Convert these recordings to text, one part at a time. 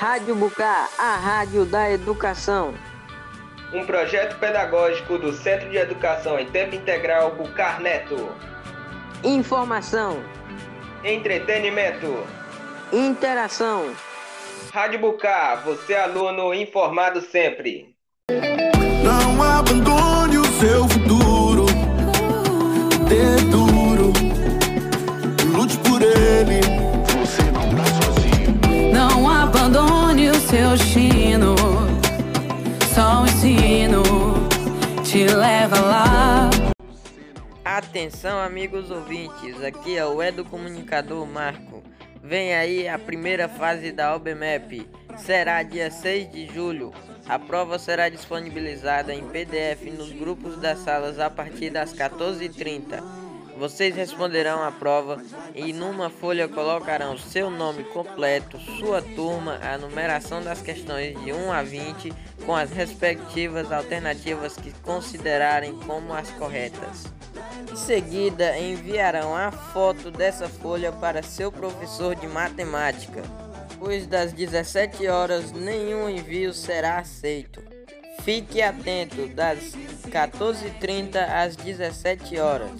Rádio Bucar, a rádio da educação. Um projeto pedagógico do Centro de Educação em Tempo Integral Bucar Neto. Informação. Entretenimento. Interação. Rádio Bucar, você aluno informado sempre. Não abandone o seu futuro. Dê duro. Lute por ele. Só o ensino te leva lá. Atenção, amigos ouvintes. Aqui é o Edu Comunicador Marco. Vem aí a primeira fase da OBMEP. Será dia 6 de julho. A prova será disponibilizada em PDF nos grupos das salas a partir das 14h30. Vocês responderão a prova e numa folha colocarão seu nome completo, sua turma, a numeração das questões de 1 a 20 com as respectivas alternativas que considerarem como as corretas. Em seguida, enviarão a foto dessa folha para seu professor de matemática. Depois das 17 horas, nenhum envio será aceito. Fique atento das 14h30 às 17 horas.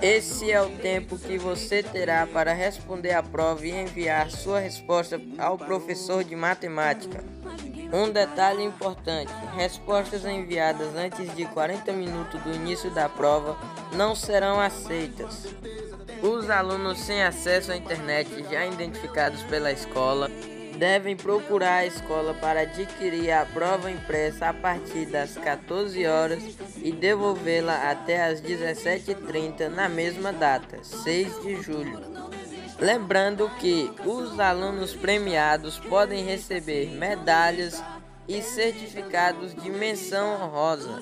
Esse é o tempo que você terá para responder a prova e enviar sua resposta ao professor de matemática. Um detalhe importante: respostas enviadas antes de 40 minutos do início da prova não serão aceitas. Os alunos sem acesso à internet já identificados pela escola devem procurar a escola para adquirir a prova impressa a partir das 14 horas e devolvê-la até as 17h30 na mesma data, 6 de julho. Lembrando que os alunos premiados podem receber medalhas e certificados de menção honrosa.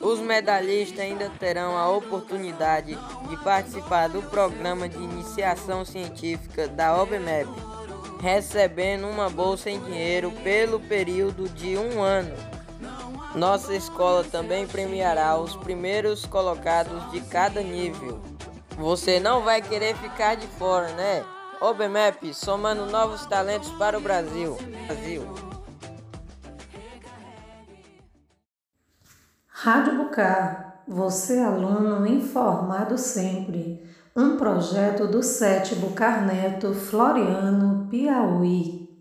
Os medalhistas ainda terão a oportunidade de participar do programa de iniciação científica da OBMEP recebendo uma bolsa em dinheiro pelo período de um ano. Nossa escola também premiará os primeiros colocados de cada nível. Você não vai querer ficar de fora, né? OBMEP, somando novos talentos para o Brasil. Brasil. Rádio Bucar, você aluno informado sempre um projeto do SET Bucarneto, Floriano, Piauí.